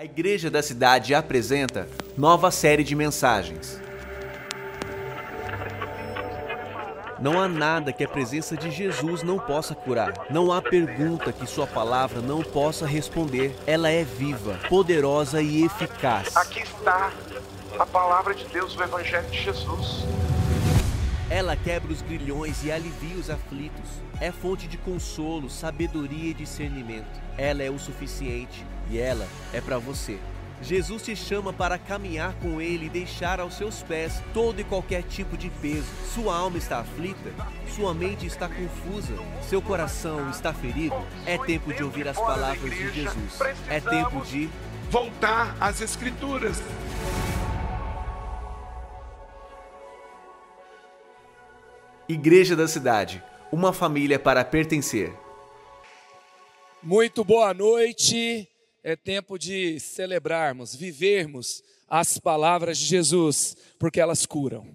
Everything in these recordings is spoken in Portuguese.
A Igreja da Cidade apresenta nova série de mensagens. Não há nada que a presença de Jesus não possa curar. Não há pergunta que Sua palavra não possa responder. Ela é viva, poderosa e eficaz. Aqui está a palavra de Deus, o Evangelho de Jesus. Ela quebra os grilhões e alivia os aflitos. É fonte de consolo, sabedoria e discernimento. Ela é o suficiente e ela é para você. Jesus te chama para caminhar com Ele e deixar aos seus pés todo e qualquer tipo de peso. Sua alma está aflita? Sua mente está confusa? Seu coração está ferido? É tempo de ouvir as palavras de Jesus. É tempo de voltar às Escrituras. Igreja da Cidade uma família para pertencer. Muito boa noite. É tempo de celebrarmos, vivermos as palavras de Jesus, porque elas curam,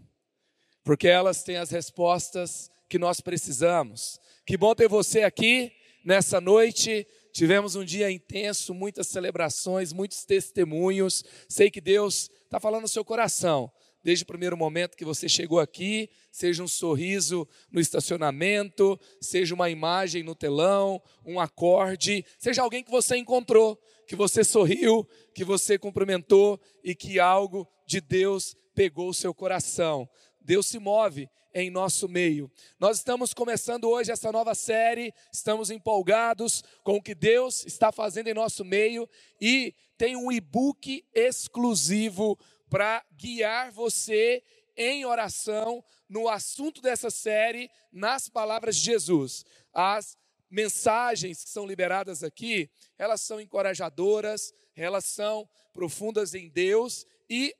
porque elas têm as respostas que nós precisamos. Que bom ter você aqui nessa noite. Tivemos um dia intenso, muitas celebrações, muitos testemunhos. Sei que Deus está falando no seu coração desde o primeiro momento que você chegou aqui, seja um sorriso no estacionamento, seja uma imagem no telão, um acorde, seja alguém que você encontrou, que você sorriu, que você cumprimentou e que algo de Deus pegou o seu coração. Deus se move em nosso meio. Nós estamos começando hoje essa nova série, estamos empolgados com o que Deus está fazendo em nosso meio e tem um e-book exclusivo para guiar você em oração no assunto dessa série, nas palavras de Jesus. As mensagens que são liberadas aqui, elas são encorajadoras, elas são profundas em Deus e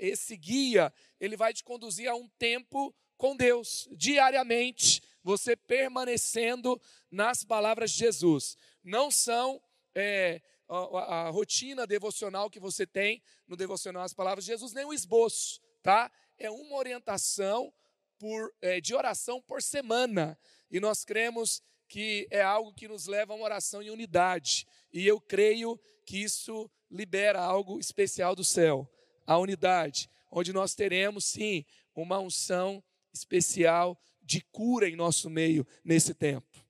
esse guia, ele vai te conduzir a um tempo com Deus, diariamente, você permanecendo nas palavras de Jesus. Não são é, a, a, rotina devocional que você tem no devocional as palavras de Jesus, nem um esboço, tá? É uma orientação por, é, de oração por semana. E nós cremos que é algo que nos leva a uma oração em unidade. E eu creio que isso libera algo especial do céu, a unidade, onde nós teremos sim uma unção especial de cura em nosso meio nesse tempo.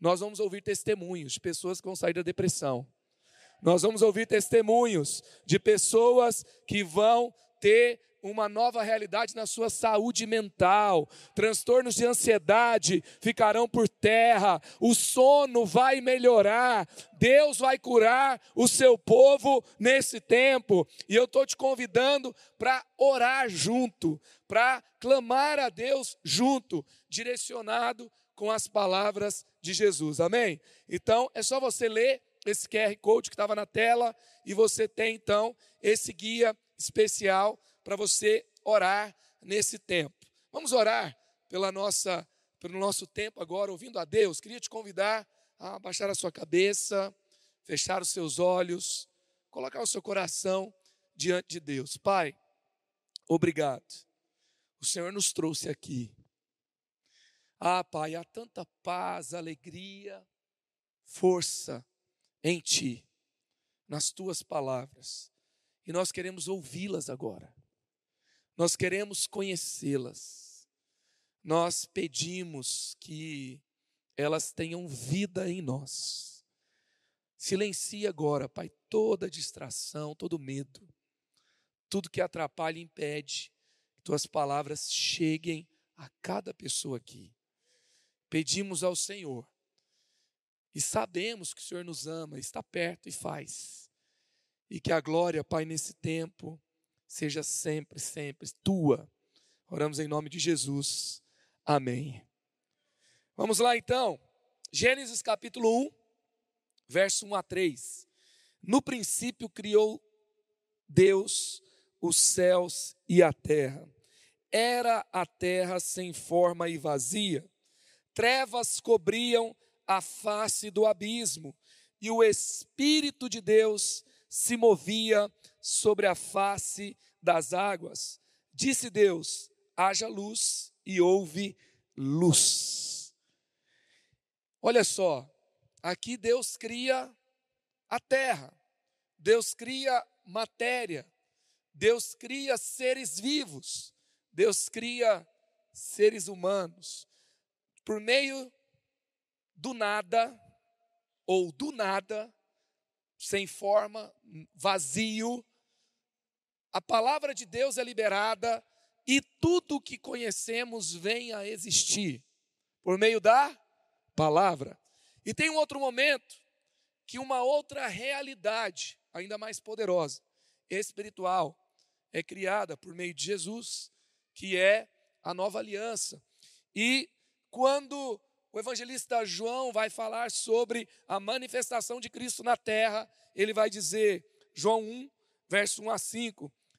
Nós vamos ouvir testemunhos de pessoas que vão sair da depressão. Nós vamos ouvir testemunhos de pessoas que vão ter uma nova realidade na sua saúde mental, transtornos de ansiedade ficarão por terra, o sono vai melhorar, Deus vai curar o seu povo nesse tempo, e eu estou te convidando para orar junto, para clamar a Deus junto, direcionado com as palavras de Jesus, amém? Então é só você ler esse QR Code que estava na tela e você tem então esse guia especial para você orar nesse tempo. Vamos orar pela nossa, pelo nosso tempo agora, ouvindo a Deus. Queria te convidar a baixar a sua cabeça, fechar os seus olhos, colocar o seu coração diante de Deus. Pai, obrigado. O Senhor nos trouxe aqui. Ah, Pai, há tanta paz, alegria, força em Ti, nas Tuas palavras, e nós queremos ouvi-las agora, nós queremos conhecê-las, nós pedimos que elas tenham vida em nós. Silencie agora, Pai, toda distração, todo medo, tudo que atrapalha e impede que Tuas palavras cheguem a cada pessoa aqui. Pedimos ao Senhor e sabemos que o Senhor nos ama, está perto e faz. E que a glória, Pai, nesse tempo, seja sempre, sempre tua. Oramos em nome de Jesus. Amém. Vamos lá então. Gênesis capítulo 1, verso 1 a 3. No princípio criou Deus os céus e a terra. Era a terra sem forma e vazia. Trevas cobriam a face do abismo, e o Espírito de Deus se movia sobre a face das águas. Disse Deus: haja luz, e houve luz. Olha só, aqui Deus cria a terra. Deus cria matéria, Deus cria seres vivos, Deus cria seres humanos. Por meio do nada, ou do nada, sem forma, vazio, a palavra de Deus é liberada e tudo o que conhecemos vem a existir por meio da palavra. E tem um outro momento que uma outra realidade, ainda mais poderosa, espiritual, é criada por meio de Jesus, que é a nova aliança. E quando o evangelista João vai falar sobre a manifestação de Cristo na terra, ele vai dizer, João 1, verso 1 a 5,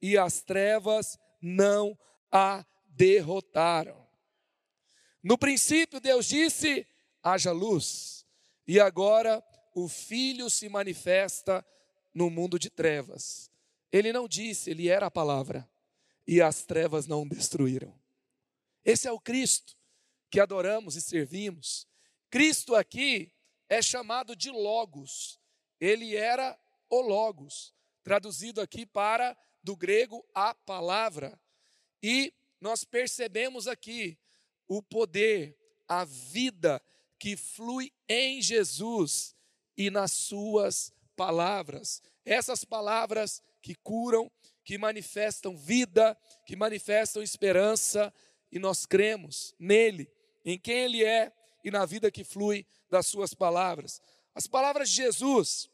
e as trevas não a derrotaram. No princípio, Deus disse: haja luz, e agora o Filho se manifesta no mundo de trevas. Ele não disse, ele era a palavra, e as trevas não o destruíram. Esse é o Cristo que adoramos e servimos. Cristo aqui é chamado de Logos, ele era o Logos, traduzido aqui para do grego a palavra. E nós percebemos aqui o poder, a vida que flui em Jesus e nas suas palavras. Essas palavras que curam, que manifestam vida, que manifestam esperança, e nós cremos nele, em quem ele é e na vida que flui das suas palavras. As palavras de Jesus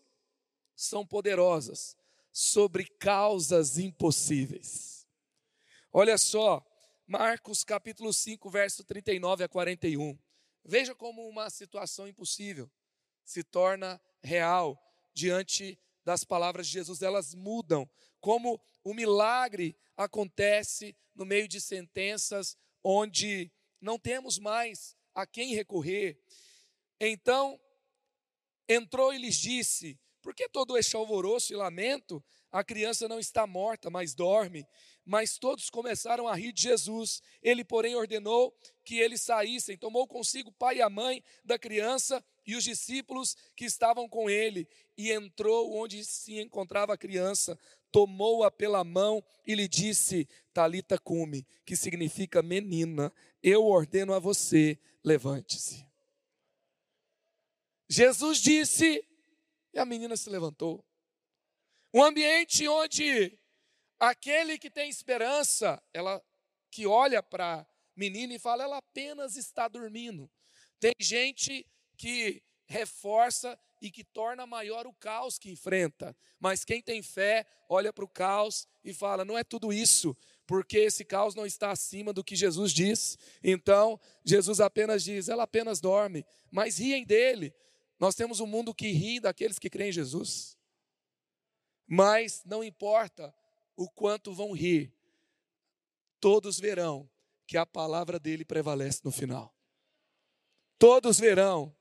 são poderosas sobre causas impossíveis. Olha só, Marcos capítulo 5, verso 39 a 41. Veja como uma situação impossível se torna real diante das palavras de Jesus, elas mudam, como o milagre acontece no meio de sentenças onde não temos mais a quem recorrer. Então, entrou e lhes disse: por que todo este alvoroço e lamento? A criança não está morta, mas dorme. Mas todos começaram a rir de Jesus. Ele, porém, ordenou que eles saíssem. Tomou consigo o pai e a mãe da criança e os discípulos que estavam com ele. E entrou onde se encontrava a criança. Tomou-a pela mão e lhe disse: Talita cume, que significa menina. Eu ordeno a você, levante-se. Jesus disse e a menina se levantou. Um ambiente onde aquele que tem esperança, ela que olha para a menina e fala, ela apenas está dormindo. Tem gente que reforça e que torna maior o caos que enfrenta. Mas quem tem fé olha para o caos e fala: não é tudo isso, porque esse caos não está acima do que Jesus diz. Então, Jesus apenas diz: ela apenas dorme, mas riem dele, nós temos um mundo que ri daqueles que creem em Jesus. Mas não importa o quanto vão rir, todos verão que a palavra dele prevalece no final. Todos verão.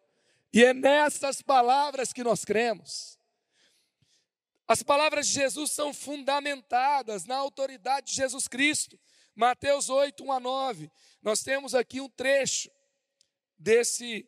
E é nessas palavras que nós cremos. As palavras de Jesus são fundamentadas na autoridade de Jesus Cristo. Mateus 8, 1 a 9. Nós temos aqui um trecho desse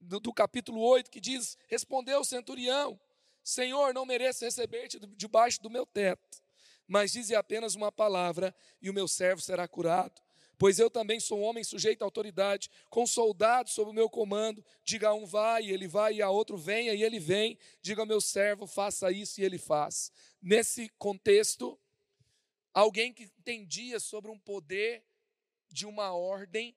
do, do capítulo 8, que diz: Respondeu o centurião: Senhor, não mereço receber-te debaixo do meu teto, mas dize apenas uma palavra e o meu servo será curado. Pois eu também sou um homem sujeito à autoridade, com soldados sob o meu comando. Diga a um vai, e ele vai, e a outro venha, e ele vem. Diga ao meu servo, faça isso, e ele faz. Nesse contexto, alguém que entendia sobre um poder de uma ordem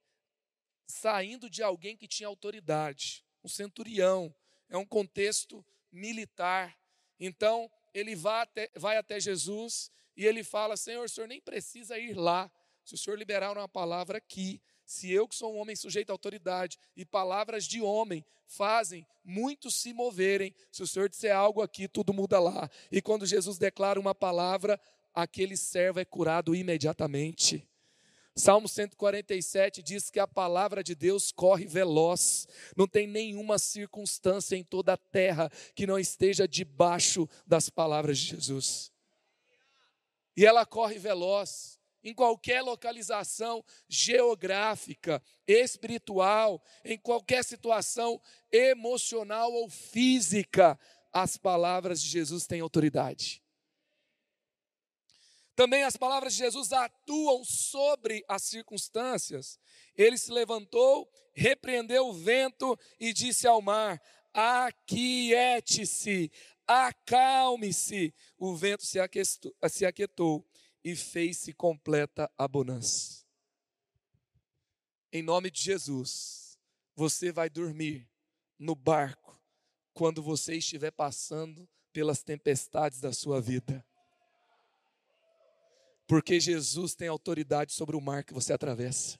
saindo de alguém que tinha autoridade, um centurião, é um contexto militar. Então, ele vai até, vai até Jesus e ele fala: Senhor, o senhor nem precisa ir lá. Se o senhor liberar uma palavra aqui, Se eu, que sou um homem sujeito à autoridade, e palavras de homem fazem muitos se moverem, se o Senhor disser algo aqui, tudo muda lá. E quando Jesus declara uma palavra, aquele servo é curado imediatamente. Salmo 147 diz que a palavra de Deus corre veloz, não tem nenhuma circunstância em toda a terra que não esteja debaixo das palavras de Jesus. E ela corre veloz em qualquer localização geográfica, espiritual, em qualquer situação emocional ou física, as palavras de Jesus têm autoridade. Também as palavras de Jesus atuam sobre as circunstâncias. Ele se levantou, repreendeu o vento e disse ao mar: Aquiete-se, acalme-se. O vento se aquietou, se aquietou e fez-se completa a bonança. Em nome de Jesus, você vai dormir no barco quando você estiver passando pelas tempestades da sua vida. Porque Jesus tem autoridade sobre o mar que você atravessa.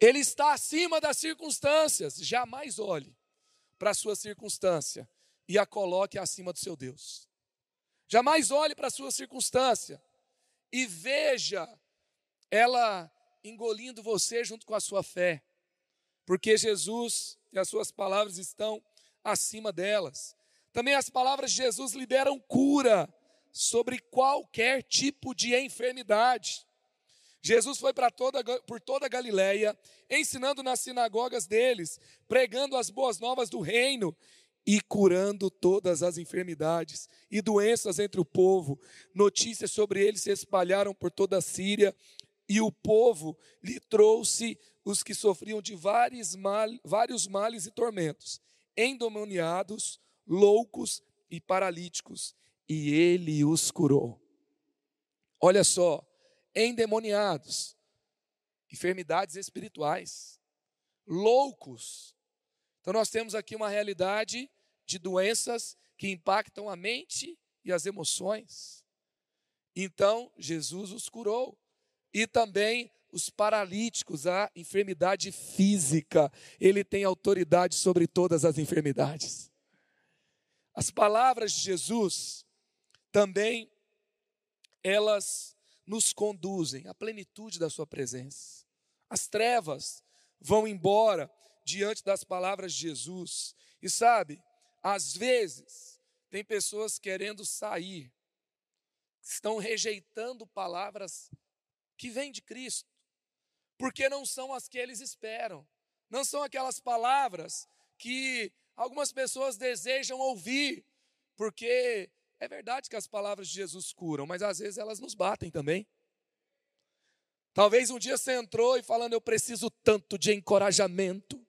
Ele está acima das circunstâncias. Jamais olhe para a sua circunstância e a coloque acima do seu Deus. Jamais olhe para a sua circunstância e veja ela engolindo você junto com a sua fé. Porque Jesus e as suas palavras estão acima delas. Também as palavras de Jesus liberam cura sobre qualquer tipo de enfermidade. Jesus foi para toda, por toda a Galiléia, ensinando nas sinagogas deles, pregando as boas novas do reino e curando todas as enfermidades e doenças entre o povo. Notícias sobre ele se espalharam por toda a Síria e o povo lhe trouxe os que sofriam de vários, mal, vários males e tormentos, endemoniados, loucos e paralíticos, e ele os curou. Olha só, endemoniados, enfermidades espirituais, loucos. Então nós temos aqui uma realidade de doenças que impactam a mente e as emoções. Então Jesus os curou. E também os paralíticos, a enfermidade física, ele tem autoridade sobre todas as enfermidades. As palavras de Jesus também elas nos conduzem à plenitude da sua presença. As trevas vão embora diante das palavras de Jesus. E sabe, às vezes tem pessoas querendo sair, estão rejeitando palavras que vêm de Cristo, porque não são as que eles esperam. Não são aquelas palavras que algumas pessoas desejam ouvir, porque é verdade que as palavras de Jesus curam, mas às vezes elas nos batem também. Talvez um dia você entrou e falando, eu preciso tanto de encorajamento,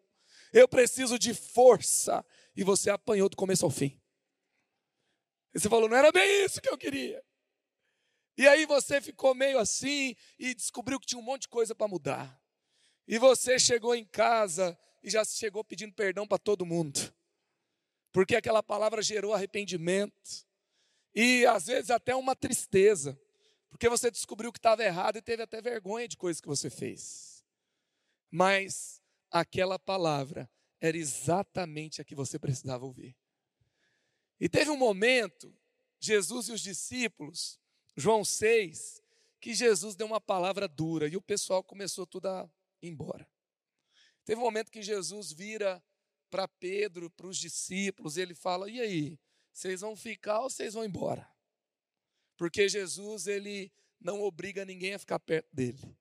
eu preciso de força, e você apanhou do começo ao fim. E você falou, não era bem isso que eu queria. E aí você ficou meio assim e descobriu que tinha um monte de coisa para mudar. E você chegou em casa e já chegou pedindo perdão para todo mundo. Porque aquela palavra gerou arrependimento, e às vezes até uma tristeza, porque você descobriu que estava errado e teve até vergonha de coisas que você fez. Mas aquela palavra era exatamente a que você precisava ouvir. E teve um momento, Jesus e os discípulos, João 6, que Jesus deu uma palavra dura e o pessoal começou tudo a ir embora. Teve um momento que Jesus vira para Pedro, para os discípulos, e ele fala: E aí, vocês vão ficar ou vocês vão embora? Porque Jesus, ele não obriga ninguém a ficar perto dele.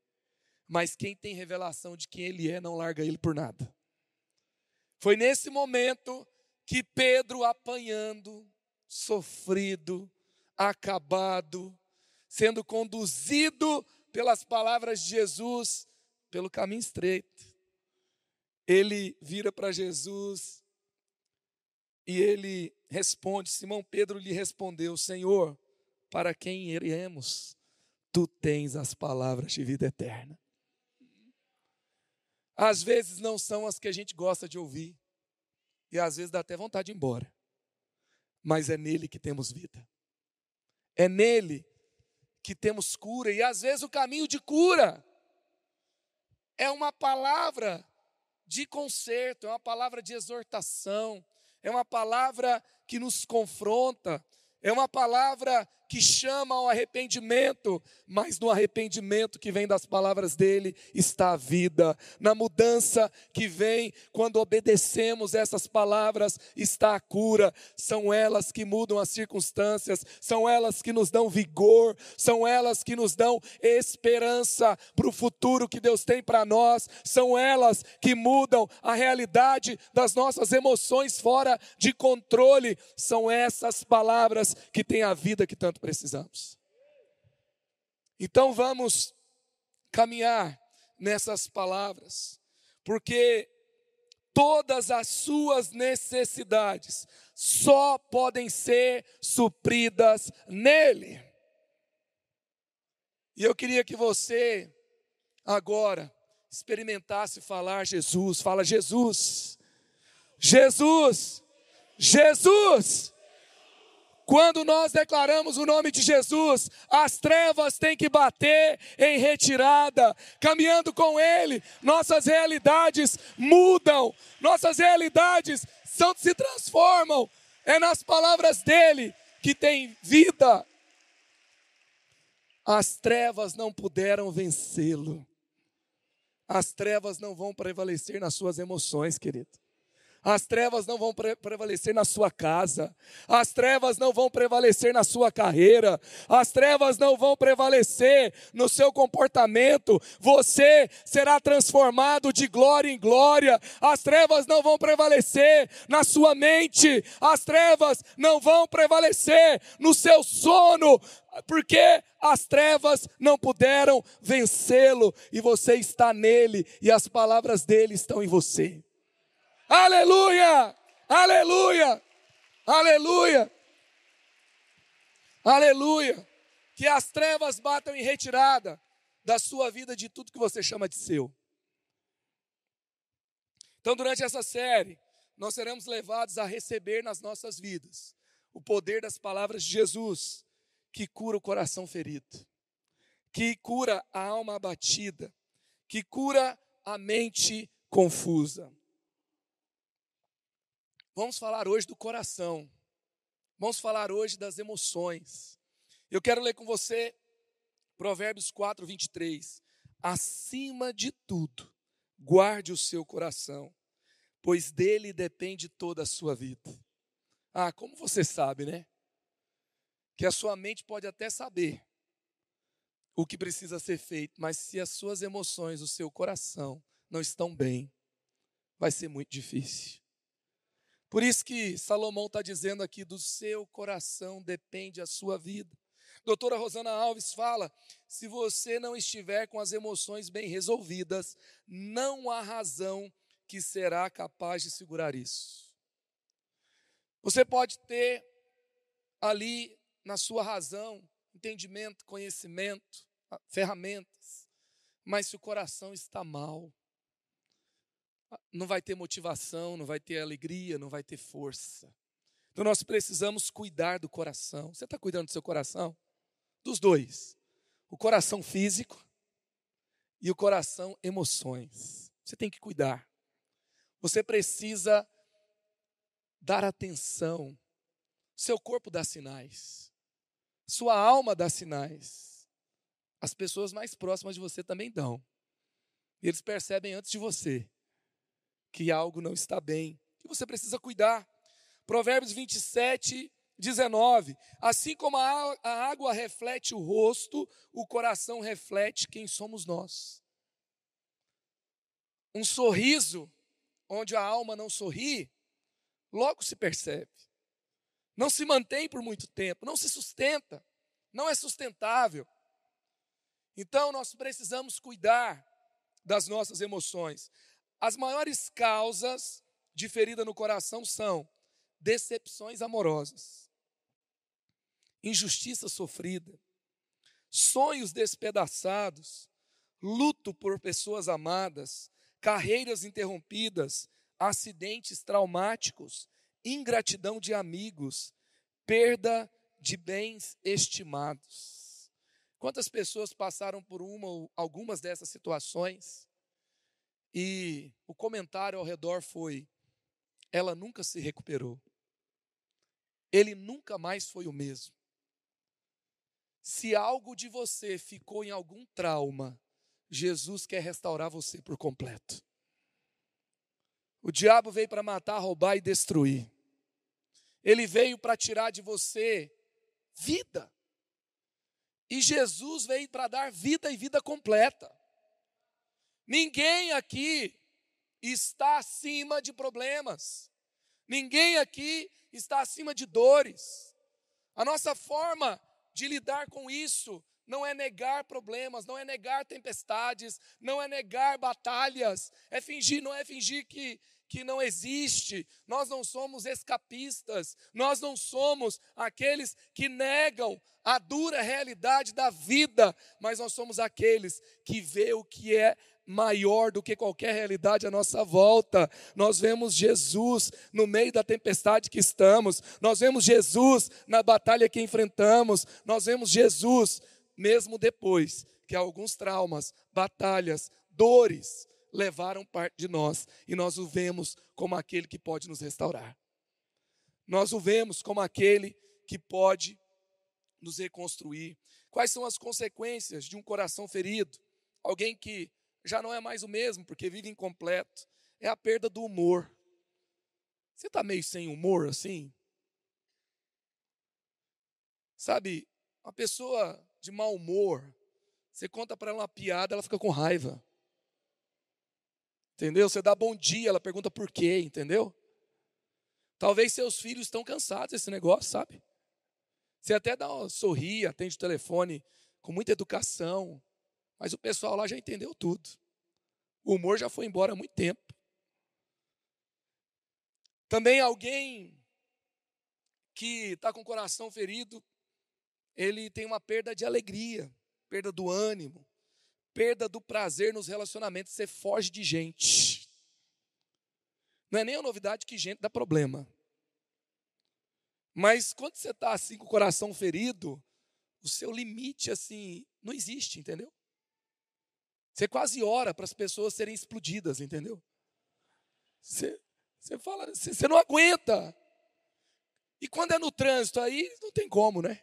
Mas quem tem revelação de quem ele é, não larga ele por nada. Foi nesse momento que Pedro, apanhando, sofrido, acabado, sendo conduzido pelas palavras de Jesus pelo caminho estreito. Ele vira para Jesus e ele responde: Simão Pedro lhe respondeu: Senhor, para quem iremos? Tu tens as palavras de vida eterna. Às vezes não são as que a gente gosta de ouvir, e às vezes dá até vontade de ir embora, mas é nele que temos vida, é nele que temos cura, e às vezes o caminho de cura é uma palavra de conserto, é uma palavra de exortação, é uma palavra que nos confronta, é uma palavra que chama ao arrependimento, mas no arrependimento que vem das palavras dele está a vida. Na mudança que vem quando obedecemos essas palavras está a cura. São elas que mudam as circunstâncias, são elas que nos dão vigor, são elas que nos dão esperança para o futuro que Deus tem para nós, são elas que mudam a realidade das nossas emoções fora de controle. São essas palavras que têm a vida que tanto precisamos. Então vamos caminhar nessas palavras, porque todas as suas necessidades só podem ser supridas nele. E eu queria que você agora experimentasse falar Jesus, fala Jesus. Jesus. Jesus. Quando nós declaramos o nome de Jesus, as trevas têm que bater em retirada. Caminhando com Ele, nossas realidades mudam, nossas realidades são, se transformam. É nas palavras dele que tem vida. As trevas não puderam vencê-lo. As trevas não vão prevalecer nas suas emoções, querido. As trevas não vão pre prevalecer na sua casa, as trevas não vão prevalecer na sua carreira, as trevas não vão prevalecer no seu comportamento. Você será transformado de glória em glória. As trevas não vão prevalecer na sua mente, as trevas não vão prevalecer no seu sono, porque as trevas não puderam vencê-lo e você está nele e as palavras dele estão em você. Aleluia! Aleluia! Aleluia! Aleluia! Que as trevas batam em retirada da sua vida de tudo que você chama de seu. Então, durante essa série, nós seremos levados a receber nas nossas vidas o poder das palavras de Jesus, que cura o coração ferido, que cura a alma abatida, que cura a mente confusa. Vamos falar hoje do coração. Vamos falar hoje das emoções. Eu quero ler com você Provérbios 4, 23. Acima de tudo, guarde o seu coração, pois dele depende toda a sua vida. Ah, como você sabe, né? Que a sua mente pode até saber o que precisa ser feito, mas se as suas emoções, o seu coração não estão bem, vai ser muito difícil. Por isso que Salomão está dizendo aqui: do seu coração depende a sua vida. Doutora Rosana Alves fala: se você não estiver com as emoções bem resolvidas, não há razão que será capaz de segurar isso. Você pode ter ali na sua razão, entendimento, conhecimento, ferramentas, mas se o coração está mal, não vai ter motivação, não vai ter alegria, não vai ter força. Então nós precisamos cuidar do coração. Você está cuidando do seu coração? Dos dois: o coração físico e o coração emoções. Você tem que cuidar. Você precisa dar atenção. Seu corpo dá sinais. Sua alma dá sinais. As pessoas mais próximas de você também dão. Eles percebem antes de você que algo não está bem, que você precisa cuidar. Provérbios 27, 19. Assim como a água reflete o rosto, o coração reflete quem somos nós. Um sorriso onde a alma não sorri, logo se percebe. Não se mantém por muito tempo, não se sustenta, não é sustentável. Então nós precisamos cuidar das nossas emoções. As maiores causas de ferida no coração são decepções amorosas, injustiça sofrida, sonhos despedaçados, luto por pessoas amadas, carreiras interrompidas, acidentes traumáticos, ingratidão de amigos, perda de bens estimados. Quantas pessoas passaram por uma ou algumas dessas situações? E o comentário ao redor foi: ela nunca se recuperou. Ele nunca mais foi o mesmo. Se algo de você ficou em algum trauma, Jesus quer restaurar você por completo. O diabo veio para matar, roubar e destruir. Ele veio para tirar de você vida. E Jesus veio para dar vida e vida completa. Ninguém aqui está acima de problemas. Ninguém aqui está acima de dores. A nossa forma de lidar com isso não é negar problemas, não é negar tempestades, não é negar batalhas, é fingir, não é fingir que, que não existe. Nós não somos escapistas, nós não somos aqueles que negam a dura realidade da vida, mas nós somos aqueles que vê o que é maior do que qualquer realidade à nossa volta. Nós vemos Jesus no meio da tempestade que estamos, nós vemos Jesus na batalha que enfrentamos, nós vemos Jesus mesmo depois que alguns traumas, batalhas, dores levaram parte de nós e nós o vemos como aquele que pode nos restaurar. Nós o vemos como aquele que pode nos reconstruir. Quais são as consequências de um coração ferido? Alguém que já não é mais o mesmo, porque vive incompleto. É a perda do humor. Você está meio sem humor assim? Sabe, uma pessoa de mau humor, você conta para ela uma piada, ela fica com raiva. Entendeu? Você dá bom dia, ela pergunta por quê, entendeu? Talvez seus filhos estão cansados desse negócio, sabe? Você até dá uma sorri, atende o telefone com muita educação, mas o pessoal lá já entendeu tudo. O humor já foi embora há muito tempo. Também alguém que está com o coração ferido, ele tem uma perda de alegria, perda do ânimo, perda do prazer nos relacionamentos. Você foge de gente. Não é nem a novidade que gente dá problema. Mas quando você está assim com o coração ferido, o seu limite assim não existe, entendeu? Você quase ora para as pessoas serem explodidas, entendeu? Você, você fala, você, você não aguenta. E quando é no trânsito, aí não tem como, né?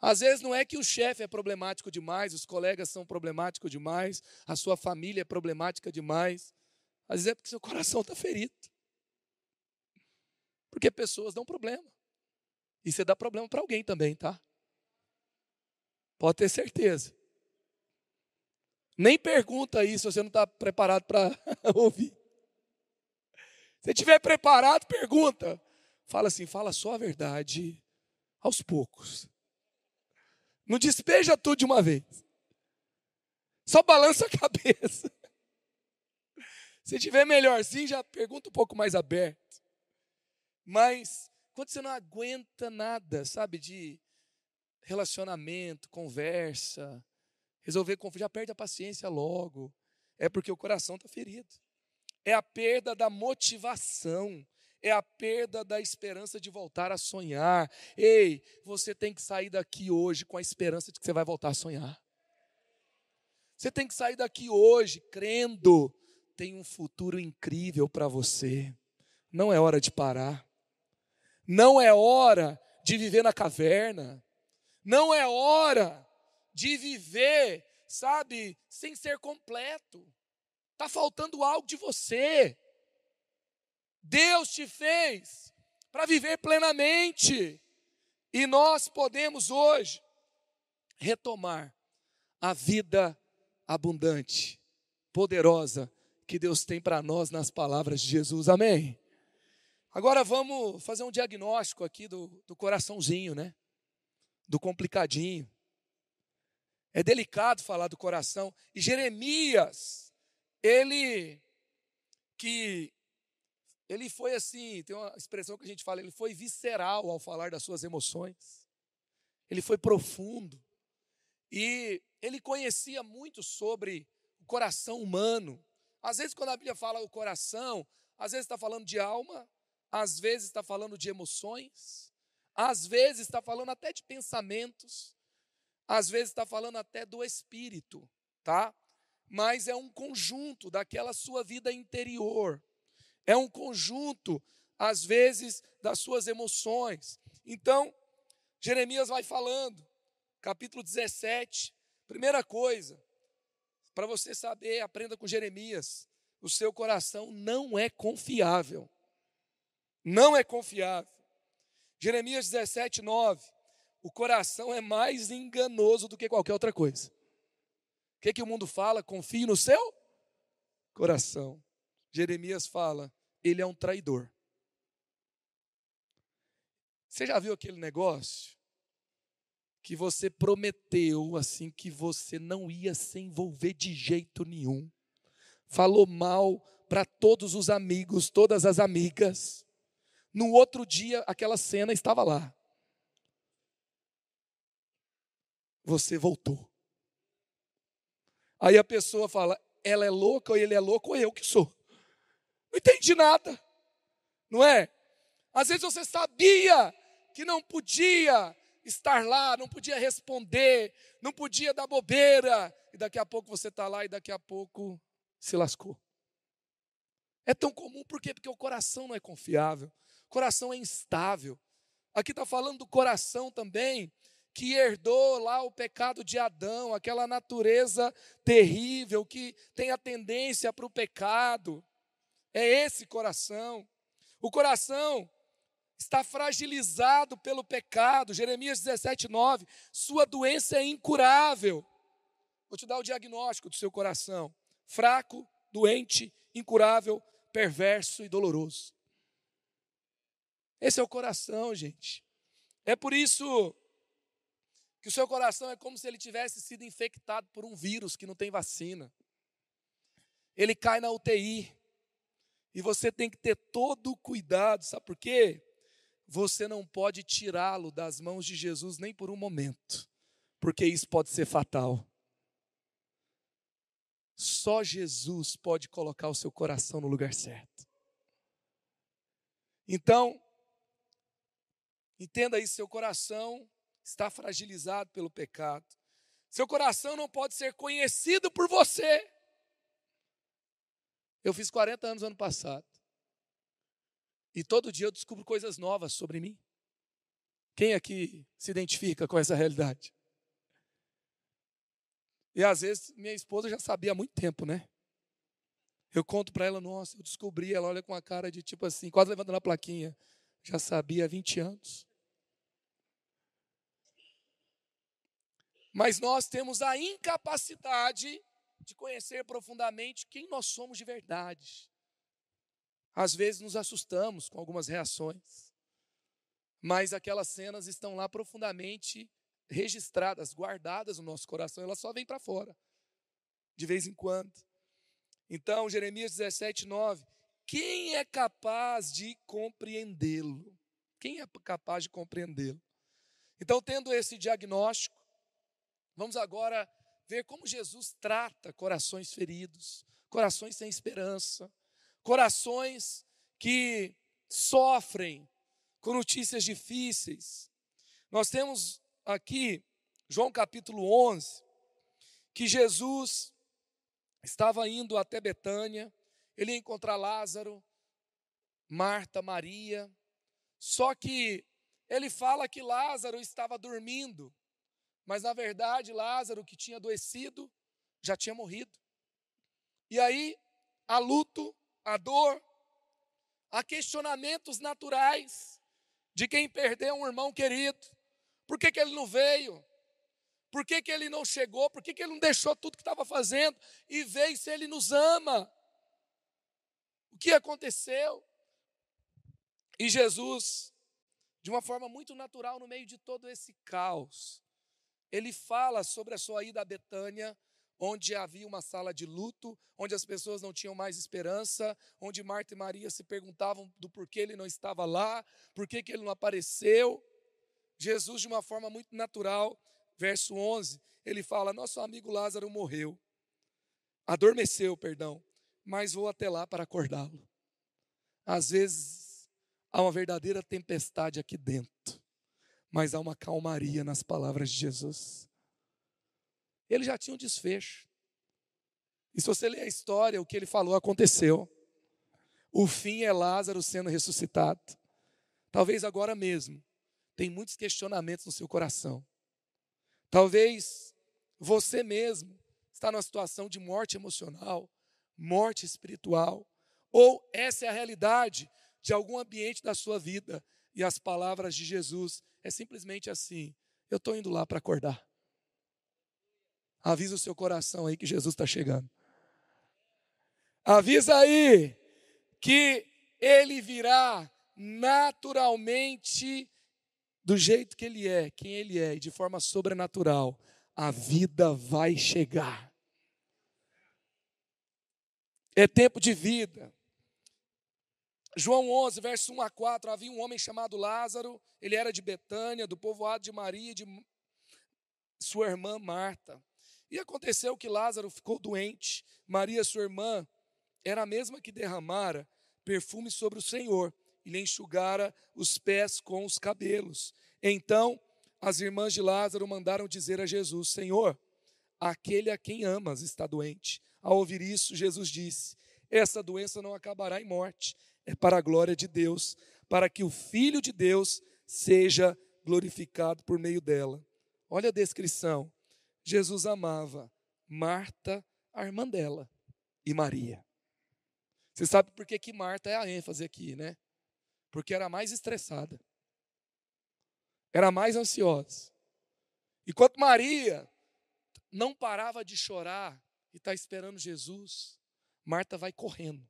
Às vezes não é que o chefe é problemático demais, os colegas são problemáticos demais, a sua família é problemática demais. Às vezes é porque seu coração está ferido. Porque pessoas dão problema. E você dá problema para alguém também, tá? Pode ter certeza. Nem pergunta aí se você não está preparado para ouvir. Se estiver preparado, pergunta. Fala assim, fala só a verdade aos poucos. Não despeja tudo de uma vez. Só balança a cabeça. Se tiver melhorzinho, já pergunta um pouco mais aberto. Mas quando você não aguenta nada, sabe, de relacionamento, conversa, resolver conflito, já perde a paciência logo. É porque o coração está ferido. É a perda da motivação. É a perda da esperança de voltar a sonhar. Ei, você tem que sair daqui hoje com a esperança de que você vai voltar a sonhar. Você tem que sair daqui hoje crendo. Tem um futuro incrível para você. Não é hora de parar. Não é hora de viver na caverna. Não é hora de viver, sabe, sem ser completo. Está faltando algo de você. Deus te fez para viver plenamente. E nós podemos hoje retomar a vida abundante, poderosa que Deus tem para nós nas palavras de Jesus. Amém? Agora vamos fazer um diagnóstico aqui do, do coraçãozinho, né? Do complicadinho. É delicado falar do coração. E Jeremias, ele que ele foi assim, tem uma expressão que a gente fala, ele foi visceral ao falar das suas emoções. Ele foi profundo. E ele conhecia muito sobre o coração humano. Às vezes, quando a Bíblia fala o coração, às vezes está falando de alma, às vezes está falando de emoções, às vezes está falando até de pensamentos às vezes está falando até do espírito, tá? mas é um conjunto daquela sua vida interior. É um conjunto, às vezes, das suas emoções. Então, Jeremias vai falando, capítulo 17, primeira coisa, para você saber, aprenda com Jeremias, o seu coração não é confiável. Não é confiável. Jeremias 17, 9. O coração é mais enganoso do que qualquer outra coisa. O que, que o mundo fala? Confie no seu coração. Jeremias fala, ele é um traidor. Você já viu aquele negócio que você prometeu assim que você não ia se envolver de jeito nenhum? Falou mal para todos os amigos, todas as amigas. No outro dia, aquela cena estava lá. Você voltou. Aí a pessoa fala: ela é louca, ou ele é louco, ou eu que sou. Não entendi nada. Não é? Às vezes você sabia que não podia estar lá, não podia responder, não podia dar bobeira, e daqui a pouco você está lá e daqui a pouco se lascou. É tão comum por quê? Porque o coração não é confiável, o coração é instável. Aqui está falando do coração também, que herdou lá o pecado de Adão, aquela natureza terrível que tem a tendência para o pecado. É esse coração. O coração está fragilizado pelo pecado. Jeremias 17, 9. Sua doença é incurável. Vou te dar o diagnóstico do seu coração: fraco, doente, incurável, perverso e doloroso. Esse é o coração, gente. É por isso que o seu coração é como se ele tivesse sido infectado por um vírus que não tem vacina. Ele cai na UTI, e você tem que ter todo o cuidado, sabe por quê? Você não pode tirá-lo das mãos de Jesus nem por um momento, porque isso pode ser fatal. Só Jesus pode colocar o seu coração no lugar certo. Então, entenda isso: seu coração está fragilizado pelo pecado. Seu coração não pode ser conhecido por você. Eu fiz 40 anos ano passado. E todo dia eu descubro coisas novas sobre mim. Quem aqui se identifica com essa realidade? E às vezes minha esposa já sabia há muito tempo, né? Eu conto para ela, nossa, eu descobri, ela olha com a cara de tipo assim, quase levantando a plaquinha. Já sabia há 20 anos. Mas nós temos a incapacidade de conhecer profundamente quem nós somos de verdade. Às vezes nos assustamos com algumas reações, mas aquelas cenas estão lá profundamente registradas, guardadas no nosso coração, elas só vêm para fora, de vez em quando. Então, Jeremias 17, 9: quem é capaz de compreendê-lo? Quem é capaz de compreendê-lo? Então, tendo esse diagnóstico, vamos agora ver como Jesus trata corações feridos, corações sem esperança, corações que sofrem com notícias difíceis. Nós temos aqui, João capítulo 11, que Jesus estava indo até Betânia, ele ia encontrar Lázaro, Marta, Maria, só que ele fala que Lázaro estava dormindo. Mas na verdade, Lázaro, que tinha adoecido, já tinha morrido. E aí, há luto, há dor, há questionamentos naturais de quem perdeu um irmão querido. Por que, que ele não veio? Por que, que ele não chegou? Por que, que ele não deixou tudo que estava fazendo e veio se ele nos ama? O que aconteceu? E Jesus, de uma forma muito natural, no meio de todo esse caos, ele fala sobre a sua ida a Betânia, onde havia uma sala de luto, onde as pessoas não tinham mais esperança, onde Marta e Maria se perguntavam do porquê ele não estava lá, por que ele não apareceu. Jesus, de uma forma muito natural, verso 11, ele fala: Nosso amigo Lázaro morreu, adormeceu, perdão, mas vou até lá para acordá-lo. Às vezes, há uma verdadeira tempestade aqui dentro mas há uma calmaria nas palavras de Jesus. Ele já tinha um desfecho. E se você ler a história, o que ele falou aconteceu. O fim é Lázaro sendo ressuscitado. Talvez agora mesmo tem muitos questionamentos no seu coração. Talvez você mesmo está numa situação de morte emocional, morte espiritual, ou essa é a realidade de algum ambiente da sua vida e as palavras de Jesus é simplesmente assim: eu estou indo lá para acordar. Avisa o seu coração aí que Jesus está chegando. Avisa aí que ele virá naturalmente do jeito que ele é, quem ele é, e de forma sobrenatural. A vida vai chegar. É tempo de vida. João 11, verso 1 a 4, havia um homem chamado Lázaro, ele era de Betânia, do povoado de Maria e de sua irmã Marta. E aconteceu que Lázaro ficou doente. Maria, sua irmã, era a mesma que derramara perfume sobre o Senhor e lhe enxugara os pés com os cabelos. Então, as irmãs de Lázaro mandaram dizer a Jesus: Senhor, aquele a quem amas está doente. Ao ouvir isso, Jesus disse: Essa doença não acabará em morte é para a glória de Deus, para que o Filho de Deus seja glorificado por meio dela. Olha a descrição. Jesus amava Marta, a irmã dela, e Maria. Você sabe por que, que Marta é a ênfase aqui, né? Porque era mais estressada, era mais ansiosa. Enquanto Maria não parava de chorar e está esperando Jesus, Marta vai correndo.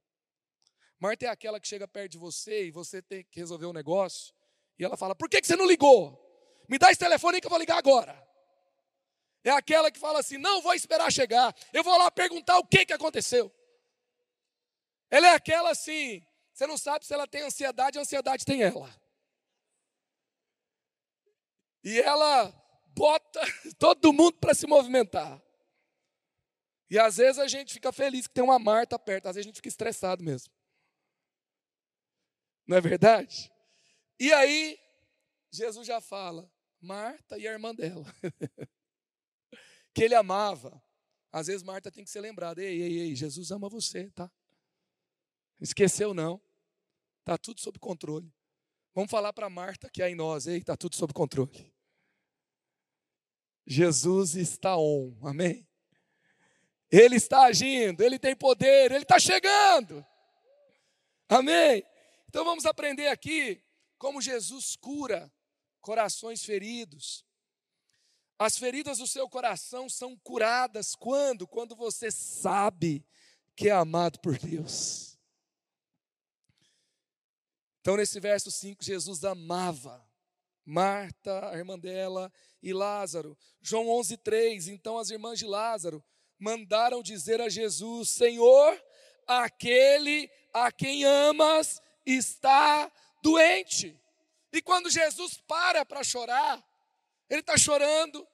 Marta é aquela que chega perto de você e você tem que resolver um negócio. E ela fala: Por que, que você não ligou? Me dá esse telefone aí que eu vou ligar agora. É aquela que fala assim: Não vou esperar chegar. Eu vou lá perguntar o que, que aconteceu. Ela é aquela assim: Você não sabe se ela tem ansiedade, a ansiedade tem ela. E ela bota todo mundo para se movimentar. E às vezes a gente fica feliz que tem uma Marta perto, às vezes a gente fica estressado mesmo. Não é verdade? E aí, Jesus já fala, Marta e a irmã dela, que ele amava. Às vezes Marta tem que ser lembrada, ei, ei, ei, Jesus ama você, tá? Esqueceu não, tá tudo sob controle. Vamos falar para Marta que é em nós, ei, tá tudo sob controle. Jesus está on, amém? Ele está agindo, ele tem poder, ele está chegando, amém? Então vamos aprender aqui como Jesus cura corações feridos. As feridas do seu coração são curadas quando? Quando você sabe que é amado por Deus. Então, nesse verso 5, Jesus amava Marta, a irmã dela, e Lázaro. João 11, 3. Então, as irmãs de Lázaro mandaram dizer a Jesus: Senhor, aquele a quem amas está doente. E quando Jesus para para chorar, ele está chorando.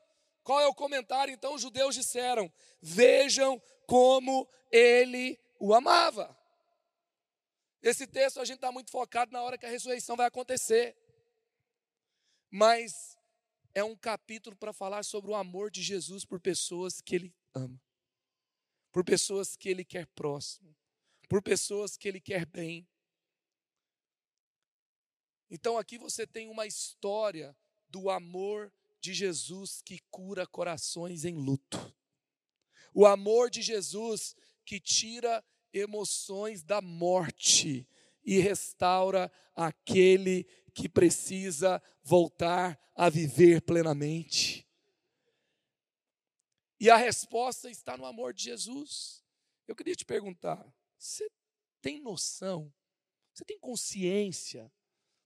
Qual é o comentário? Então os judeus disseram: Vejam como ele o amava. Esse texto a gente está muito focado na hora que a ressurreição vai acontecer. Mas é um capítulo para falar sobre o amor de Jesus por pessoas que ele ama, por pessoas que ele quer próximo, por pessoas que ele quer bem. Então aqui você tem uma história do amor de Jesus que cura corações em luto. O amor de Jesus que tira emoções da morte e restaura aquele que precisa voltar a viver plenamente. E a resposta está no amor de Jesus. Eu queria te perguntar: você tem noção, você tem consciência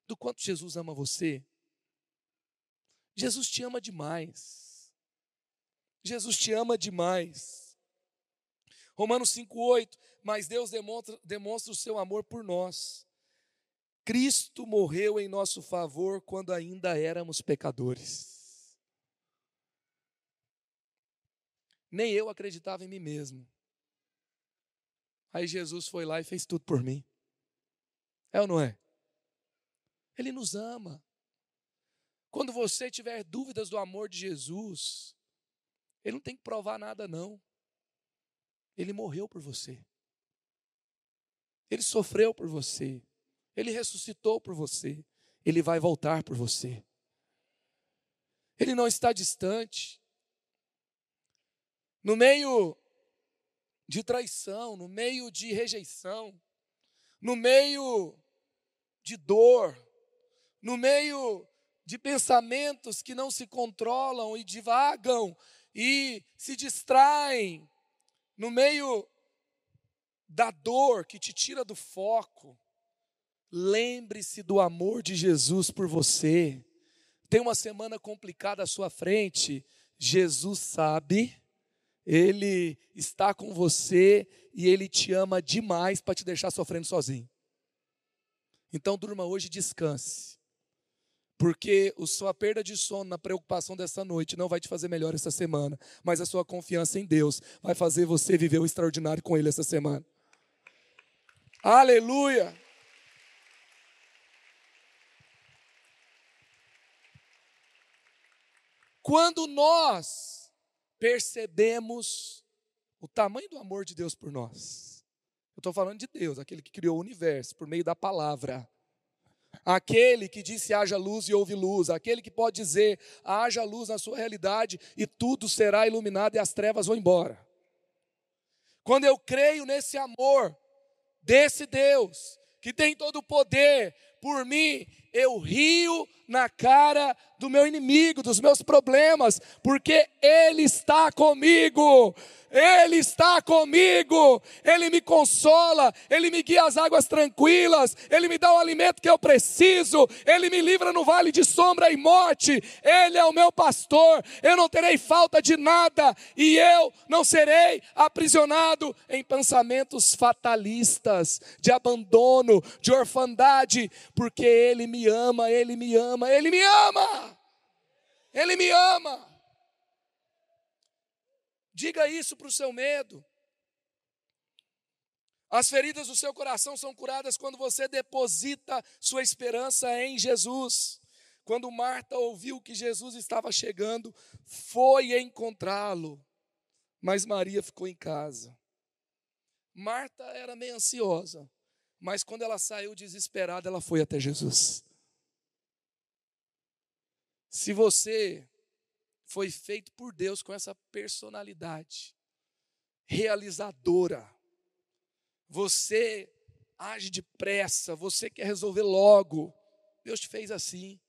do quanto Jesus ama você. Jesus te ama demais. Jesus te ama demais. Romanos 5,8: Mas Deus demonstra, demonstra o seu amor por nós. Cristo morreu em nosso favor quando ainda éramos pecadores. Nem eu acreditava em mim mesmo. Aí Jesus foi lá e fez tudo por mim. É ou não é? Ele nos ama. Quando você tiver dúvidas do amor de Jesus, ele não tem que provar nada, não. Ele morreu por você. Ele sofreu por você. Ele ressuscitou por você. Ele vai voltar por você. Ele não está distante. No meio de traição, no meio de rejeição, no meio de dor, no meio de pensamentos que não se controlam e divagam e se distraem, no meio da dor que te tira do foco, lembre-se do amor de Jesus por você. Tem uma semana complicada à sua frente, Jesus sabe, Ele está com você e Ele te ama demais para te deixar sofrendo sozinho. Então durma hoje e descanse. Porque a sua perda de sono na preocupação dessa noite não vai te fazer melhor essa semana, mas a sua confiança em Deus vai fazer você viver o extraordinário com Ele essa semana. Aleluia! Quando nós percebemos o tamanho do amor de Deus por nós, eu estou falando de Deus, aquele que criou o universo por meio da palavra aquele que disse haja luz e houve luz, aquele que pode dizer haja luz na sua realidade e tudo será iluminado e as trevas vão embora. Quando eu creio nesse amor desse Deus, que tem todo o poder por mim, eu rio na cara do meu inimigo, dos meus problemas, porque Ele está comigo. Ele está comigo, Ele me consola, Ele me guia às águas tranquilas, Ele me dá o alimento que eu preciso, Ele me livra no vale de sombra e morte, Ele é o meu pastor, eu não terei falta de nada e eu não serei aprisionado em pensamentos fatalistas, de abandono, de orfandade, porque Ele me ama, Ele me ama, Ele me ama, Ele me ama. Diga isso para o seu medo. As feridas do seu coração são curadas quando você deposita sua esperança em Jesus. Quando Marta ouviu que Jesus estava chegando, foi encontrá-lo, mas Maria ficou em casa. Marta era meio ansiosa, mas quando ela saiu desesperada, ela foi até Jesus. Se você foi feito por Deus com essa personalidade realizadora. Você age depressa, você quer resolver logo. Deus te fez assim.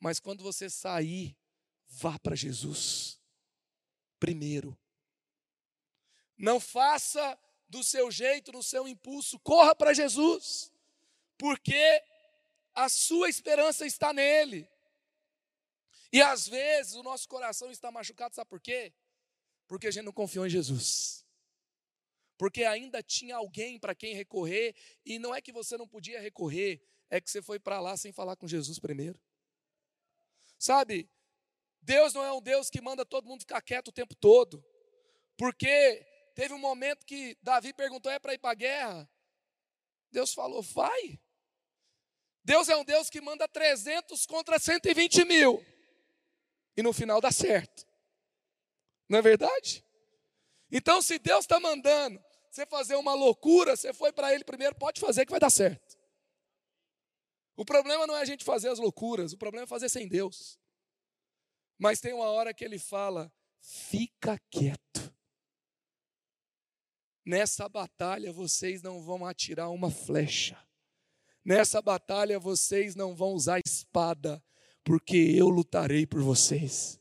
Mas quando você sair, vá para Jesus. Primeiro. Não faça do seu jeito, no seu impulso, corra para Jesus. Porque a sua esperança está nele. E às vezes o nosso coração está machucado, sabe por quê? Porque a gente não confiou em Jesus. Porque ainda tinha alguém para quem recorrer, e não é que você não podia recorrer, é que você foi para lá sem falar com Jesus primeiro. Sabe, Deus não é um Deus que manda todo mundo ficar quieto o tempo todo. Porque teve um momento que Davi perguntou: é para ir para a guerra? Deus falou: vai. Deus é um Deus que manda 300 contra 120 mil e no final dá certo. Não é verdade? Então, se Deus está mandando você fazer uma loucura, você foi para Ele primeiro, pode fazer que vai dar certo. O problema não é a gente fazer as loucuras, o problema é fazer sem Deus. Mas tem uma hora que Ele fala: fica quieto. Nessa batalha vocês não vão atirar uma flecha. Nessa batalha vocês não vão usar espada porque eu lutarei por vocês.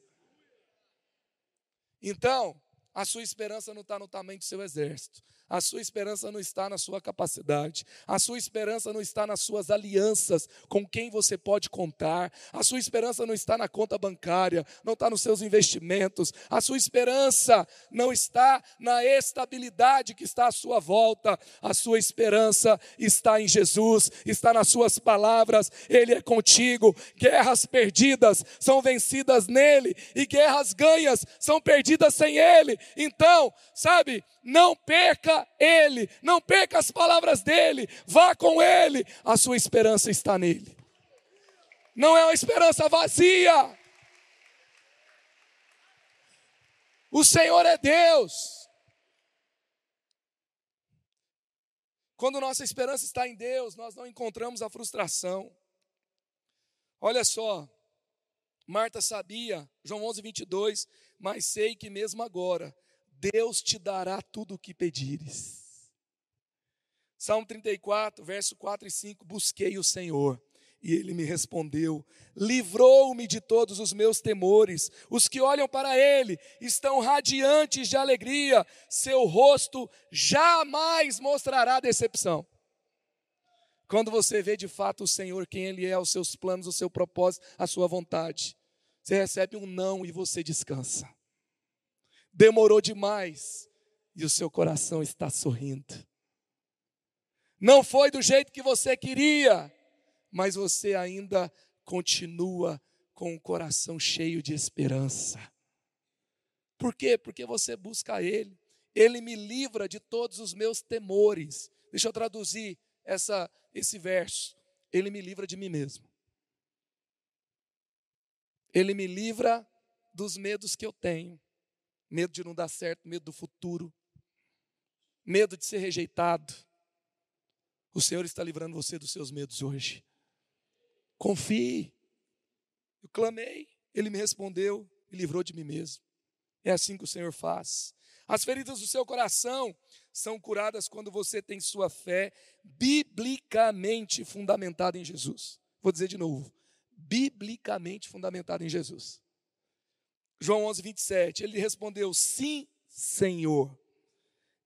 Então, a sua esperança não está no tamanho do seu exército, a sua esperança não está na sua capacidade, a sua esperança não está nas suas alianças com quem você pode contar, a sua esperança não está na conta bancária, não está nos seus investimentos, a sua esperança não está na estabilidade que está à sua volta, a sua esperança está em Jesus, está nas suas palavras, Ele é contigo. Guerras perdidas são vencidas nele, e guerras ganhas são perdidas sem Ele. Então, sabe, não perca ele, não perca as palavras dele, vá com ele, a sua esperança está nele. Não é uma esperança vazia. O Senhor é Deus. Quando nossa esperança está em Deus, nós não encontramos a frustração. Olha só, Marta sabia, João 11, 22, mas sei que mesmo agora, Deus te dará tudo o que pedires. Salmo 34, verso 4 e 5: Busquei o Senhor e ele me respondeu: livrou-me de todos os meus temores. Os que olham para ele estão radiantes de alegria, seu rosto jamais mostrará decepção. Quando você vê de fato o Senhor, quem Ele é, os seus planos, o seu propósito, a sua vontade, você recebe um não e você descansa. Demorou demais e o seu coração está sorrindo. Não foi do jeito que você queria, mas você ainda continua com o coração cheio de esperança. Por quê? Porque você busca Ele. Ele me livra de todos os meus temores. Deixa eu traduzir essa, esse verso. Ele me livra de mim mesmo. Ele me livra dos medos que eu tenho. Medo de não dar certo, medo do futuro, medo de ser rejeitado. O Senhor está livrando você dos seus medos hoje. Confie. Eu clamei, ele me respondeu e livrou de mim mesmo. É assim que o Senhor faz. As feridas do seu coração são curadas quando você tem sua fé biblicamente fundamentada em Jesus. Vou dizer de novo: biblicamente fundamentada em Jesus. João 11, 27. Ele respondeu: Sim, Senhor,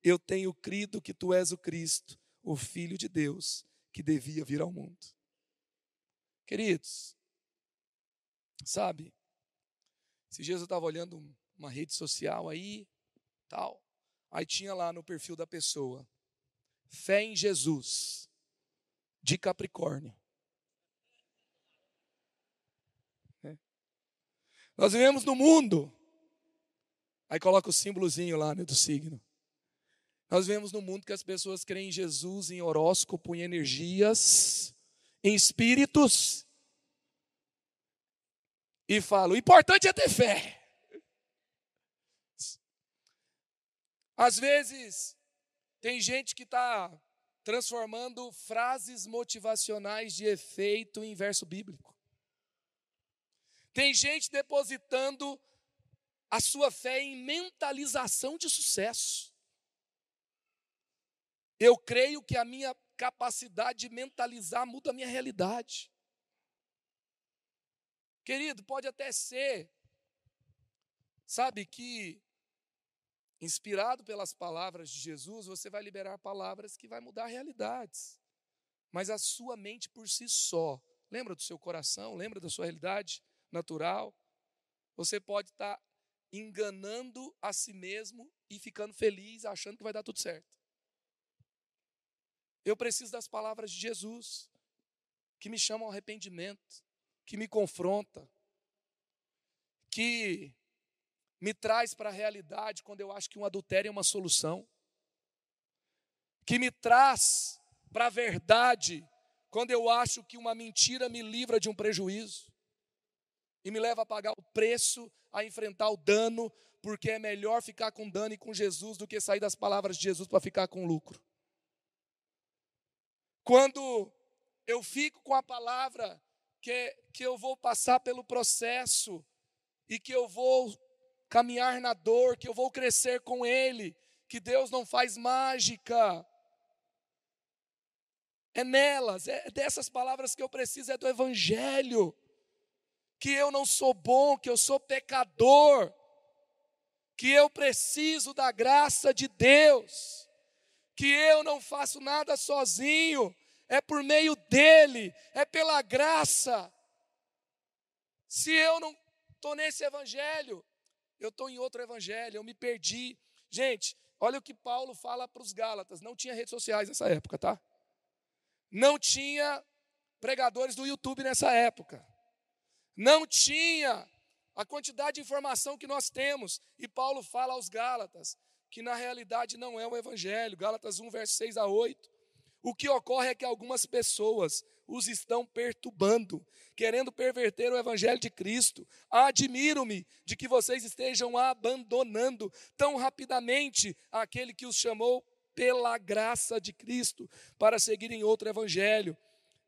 eu tenho crido que tu és o Cristo, o Filho de Deus, que devia vir ao mundo. Queridos, sabe, esses dias eu estava olhando uma rede social aí, tal, aí tinha lá no perfil da pessoa, fé em Jesus, de Capricórnio. Nós vivemos no mundo, aí coloca o símbolozinho lá né, do signo. Nós vivemos no mundo que as pessoas creem em Jesus, em horóscopo, em energias, em espíritos e falam: o importante é ter fé. Às vezes, tem gente que está transformando frases motivacionais de efeito em verso bíblico. Tem gente depositando a sua fé em mentalização de sucesso. Eu creio que a minha capacidade de mentalizar muda a minha realidade. Querido, pode até ser, sabe, que inspirado pelas palavras de Jesus, você vai liberar palavras que vai mudar realidades. Mas a sua mente por si só, lembra do seu coração, lembra da sua realidade natural? Você pode estar enganando a si mesmo e ficando feliz, achando que vai dar tudo certo. Eu preciso das palavras de Jesus, que me chamam ao arrependimento, que me confronta, que me traz para a realidade quando eu acho que um adultério é uma solução, que me traz para a verdade quando eu acho que uma mentira me livra de um prejuízo e me leva a pagar o preço, a enfrentar o dano, porque é melhor ficar com dano e com Jesus do que sair das palavras de Jesus para ficar com lucro. Quando eu fico com a palavra que, que eu vou passar pelo processo e que eu vou caminhar na dor, que eu vou crescer com Ele, que Deus não faz mágica. É nelas, é dessas palavras que eu preciso, é do Evangelho. Que eu não sou bom, que eu sou pecador, que eu preciso da graça de Deus, que eu não faço nada sozinho, é por meio dele, é pela graça. Se eu não estou nesse evangelho, eu estou em outro evangelho, eu me perdi. Gente, olha o que Paulo fala para os Gálatas: não tinha redes sociais nessa época, tá? Não tinha pregadores do YouTube nessa época. Não tinha a quantidade de informação que nós temos. E Paulo fala aos Gálatas que na realidade não é o Evangelho. Gálatas 1, verso 6 a 8. O que ocorre é que algumas pessoas os estão perturbando, querendo perverter o evangelho de Cristo. Admiro-me de que vocês estejam abandonando tão rapidamente aquele que os chamou pela graça de Cristo para seguirem outro evangelho.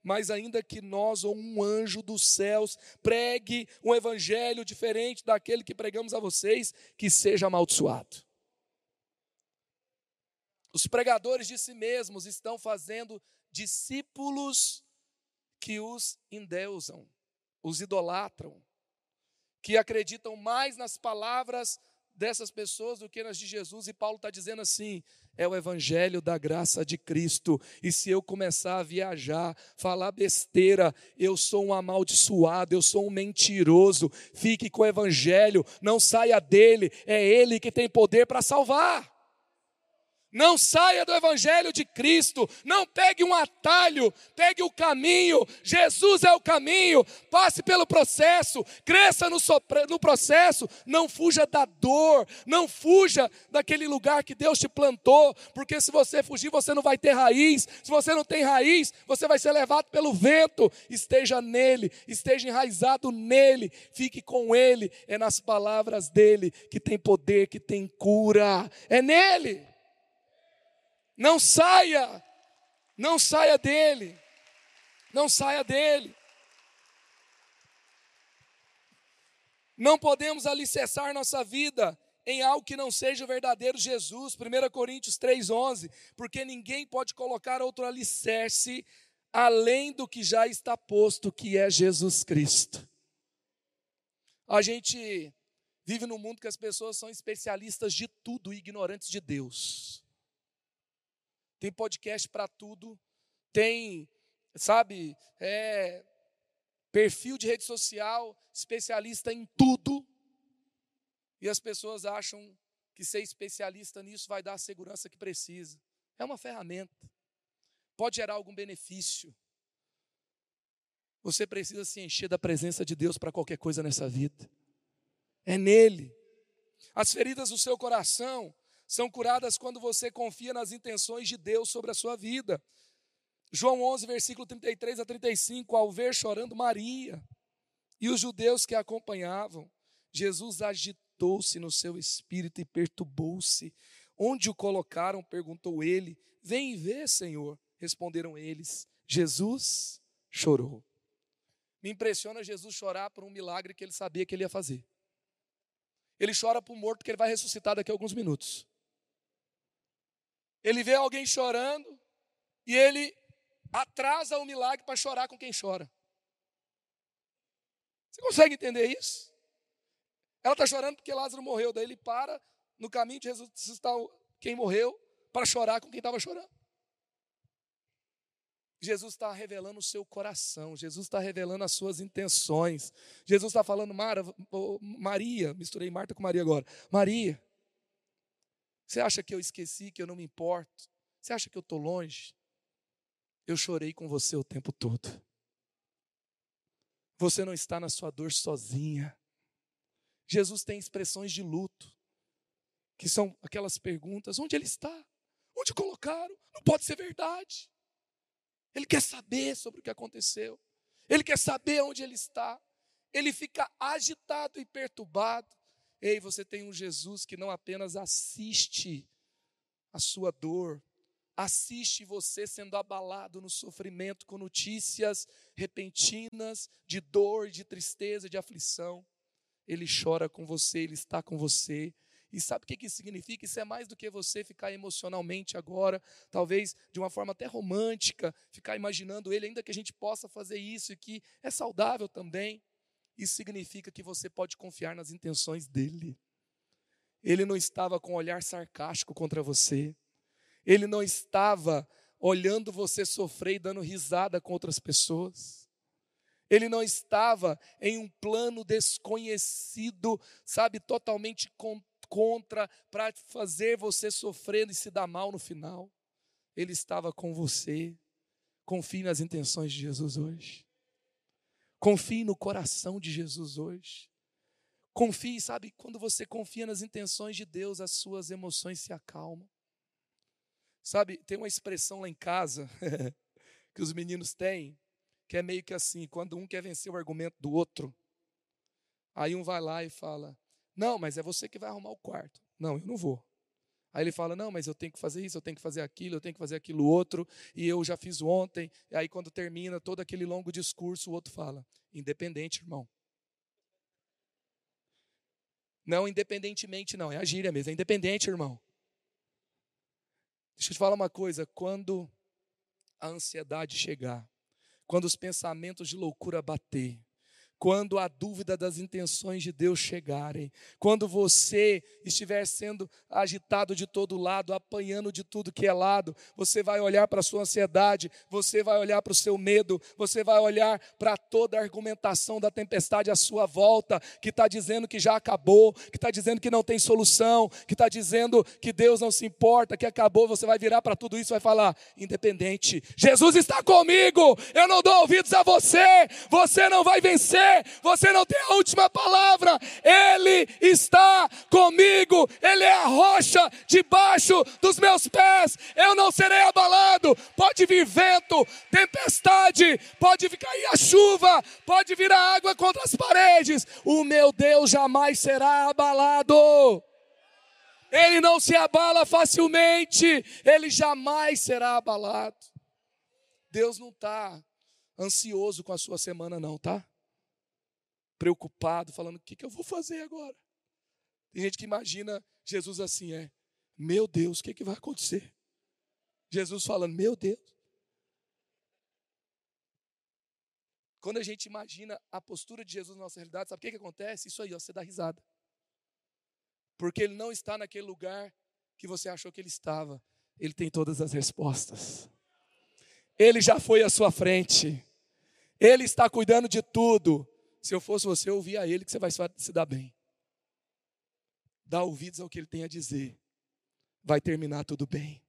Mas ainda que nós ou um anjo dos céus pregue um evangelho diferente daquele que pregamos a vocês, que seja amaldiçoado. Os pregadores de si mesmos estão fazendo discípulos que os endeusam, os idolatram, que acreditam mais nas palavras dessas pessoas do que nas de Jesus, e Paulo está dizendo assim: é o evangelho da graça de Cristo, e se eu começar a viajar, falar besteira, eu sou um amaldiçoado, eu sou um mentiroso, fique com o evangelho, não saia dele, é ele que tem poder para salvar. Não saia do Evangelho de Cristo, não pegue um atalho, pegue o caminho. Jesus é o caminho. Passe pelo processo, cresça no, no, processo. Não fuja da dor, não fuja daquele lugar que Deus te plantou, porque se você fugir, você não vai ter raiz. Se você não tem raiz, você vai ser levado pelo vento. Esteja nele, esteja enraizado nele, fique com ele. É nas palavras dele que tem poder, que tem cura. É nele. Não saia, não saia dele, não saia dele. Não podemos alicerçar nossa vida em algo que não seja o verdadeiro Jesus, 1 Coríntios 3,11, porque ninguém pode colocar outro alicerce além do que já está posto, que é Jesus Cristo. A gente vive num mundo que as pessoas são especialistas de tudo e ignorantes de Deus tem podcast para tudo, tem, sabe, é, perfil de rede social, especialista em tudo, e as pessoas acham que ser especialista nisso vai dar a segurança que precisa. É uma ferramenta, pode gerar algum benefício. Você precisa se encher da presença de Deus para qualquer coisa nessa vida. É nele. As feridas do seu coração são curadas quando você confia nas intenções de Deus sobre a sua vida. João 11, versículo 33 a 35, ao ver chorando Maria e os judeus que a acompanhavam, Jesus agitou-se no seu espírito e perturbou-se. Onde o colocaram? perguntou ele. Vem vê, Senhor. Responderam eles. Jesus chorou. Me impressiona Jesus chorar por um milagre que ele sabia que ele ia fazer. Ele chora por um morto que ele vai ressuscitar daqui a alguns minutos. Ele vê alguém chorando e ele atrasa o milagre para chorar com quem chora. Você consegue entender isso? Ela está chorando porque Lázaro morreu, daí ele para no caminho de ressuscitar quem morreu para chorar com quem estava chorando. Jesus está revelando o seu coração, Jesus está revelando as suas intenções. Jesus está falando, Mara, Maria, misturei Marta com Maria agora. Maria, você acha que eu esqueci, que eu não me importo? Você acha que eu estou longe? Eu chorei com você o tempo todo. Você não está na sua dor sozinha. Jesus tem expressões de luto, que são aquelas perguntas: onde ele está? Onde colocaram? Não pode ser verdade. Ele quer saber sobre o que aconteceu. Ele quer saber onde ele está. Ele fica agitado e perturbado. Ei, você tem um Jesus que não apenas assiste a sua dor, assiste você sendo abalado no sofrimento com notícias repentinas de dor, de tristeza, de aflição. Ele chora com você, ele está com você. E sabe o que isso significa? Isso é mais do que você ficar emocionalmente agora, talvez de uma forma até romântica, ficar imaginando ele, ainda que a gente possa fazer isso e que é saudável também. Isso significa que você pode confiar nas intenções dele. Ele não estava com um olhar sarcástico contra você. Ele não estava olhando você sofrer e dando risada com outras pessoas. Ele não estava em um plano desconhecido, sabe, totalmente contra, para fazer você sofrer e se dar mal no final. Ele estava com você. Confie nas intenções de Jesus hoje. Confie no coração de Jesus hoje. Confie, sabe, quando você confia nas intenções de Deus, as suas emoções se acalmam. Sabe, tem uma expressão lá em casa que os meninos têm, que é meio que assim, quando um quer vencer o argumento do outro, aí um vai lá e fala: "Não, mas é você que vai arrumar o quarto". Não, eu não vou. Aí ele fala: Não, mas eu tenho que fazer isso, eu tenho que fazer aquilo, eu tenho que fazer aquilo outro, e eu já fiz ontem. E aí, quando termina todo aquele longo discurso, o outro fala: Independente, irmão. Não independentemente, não, é a gíria mesmo, é independente, irmão. Deixa eu te falar uma coisa: quando a ansiedade chegar, quando os pensamentos de loucura bater, quando a dúvida das intenções de Deus chegarem, quando você estiver sendo agitado de todo lado, apanhando de tudo que é lado, você vai olhar para a sua ansiedade, você vai olhar para o seu medo, você vai olhar para toda a argumentação da tempestade à sua volta, que está dizendo que já acabou, que está dizendo que não tem solução, que está dizendo que Deus não se importa, que acabou, você vai virar para tudo isso e vai falar: independente, Jesus está comigo, eu não dou ouvidos a você, você não vai vencer você não tem a última palavra. Ele está comigo, Ele é a rocha debaixo dos meus pés. Eu não serei abalado. Pode vir vento, tempestade, pode cair a chuva, pode vir a água contra as paredes. O meu Deus jamais será abalado. Ele não se abala facilmente, ele jamais será abalado. Deus não está ansioso com a sua semana, não, tá? Preocupado, falando: o que, que eu vou fazer agora? Tem gente que imagina Jesus assim: é, meu Deus, o que, que vai acontecer? Jesus falando: meu Deus. Quando a gente imagina a postura de Jesus na nossa realidade, sabe o que, que acontece? Isso aí, ó, você dá risada. Porque ele não está naquele lugar que você achou que ele estava. Ele tem todas as respostas. Ele já foi à sua frente. Ele está cuidando de tudo. Se eu fosse você, eu ouvia ele que você vai se dar bem. Dá ouvidos ao que ele tem a dizer. Vai terminar tudo bem.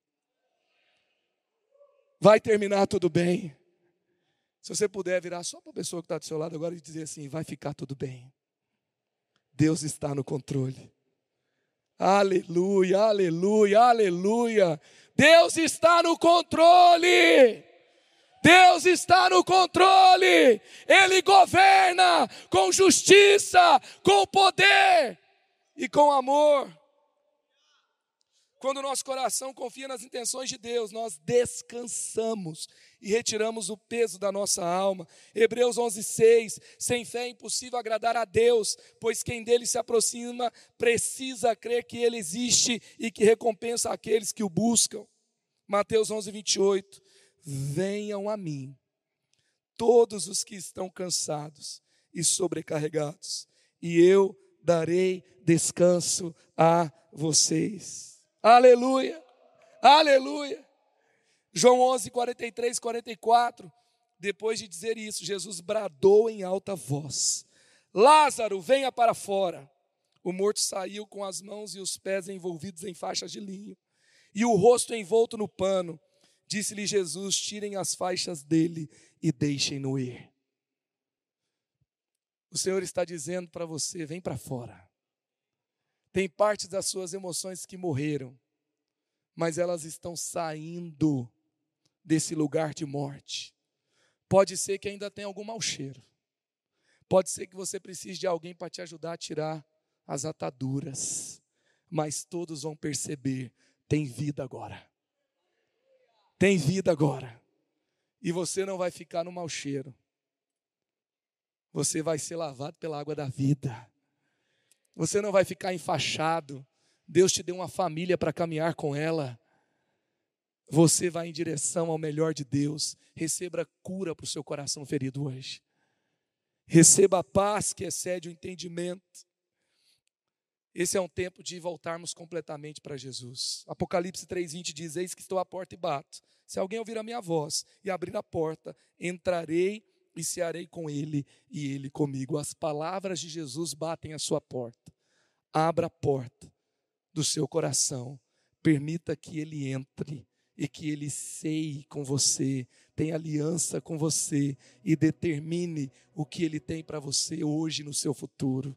Vai terminar tudo bem. Se você puder virar só para a pessoa que está do seu lado agora e dizer assim: vai ficar tudo bem. Deus está no controle. Aleluia, aleluia, aleluia. Deus está no controle. Deus está no controle, Ele governa com justiça, com poder e com amor. Quando o nosso coração confia nas intenções de Deus, nós descansamos e retiramos o peso da nossa alma. Hebreus 11:6 Sem fé é impossível agradar a Deus, pois quem dele se aproxima precisa crer que ele existe e que recompensa aqueles que o buscam. Mateus 11:28 Venham a mim, todos os que estão cansados e sobrecarregados, e eu darei descanso a vocês. Aleluia, aleluia. João 11, 43, 44. Depois de dizer isso, Jesus bradou em alta voz: Lázaro, venha para fora. O morto saiu com as mãos e os pés envolvidos em faixas de linho, e o rosto envolto no pano. Disse-lhe Jesus: tirem as faixas dele e deixem-no ir. O Senhor está dizendo para você: vem para fora. Tem parte das suas emoções que morreram, mas elas estão saindo desse lugar de morte. Pode ser que ainda tenha algum mau cheiro. Pode ser que você precise de alguém para te ajudar a tirar as ataduras. Mas todos vão perceber: tem vida agora tem vida agora. E você não vai ficar no mau cheiro. Você vai ser lavado pela água da vida. Você não vai ficar enfaixado. Deus te deu uma família para caminhar com ela. Você vai em direção ao melhor de Deus. Receba cura para o seu coração ferido hoje. Receba a paz que excede o entendimento. Esse é um tempo de voltarmos completamente para Jesus. Apocalipse 3:20 diz: Eis que estou à porta e bato. Se alguém ouvir a minha voz e abrir a porta, entrarei e cearei com ele e ele comigo. As palavras de Jesus batem à sua porta. Abra a porta do seu coração. Permita que ele entre e que ele ceie com você, tenha aliança com você e determine o que ele tem para você hoje no seu futuro.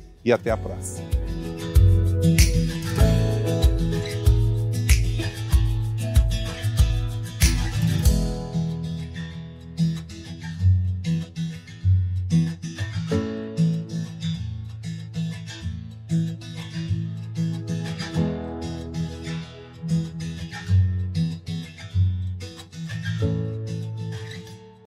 e até a próxima.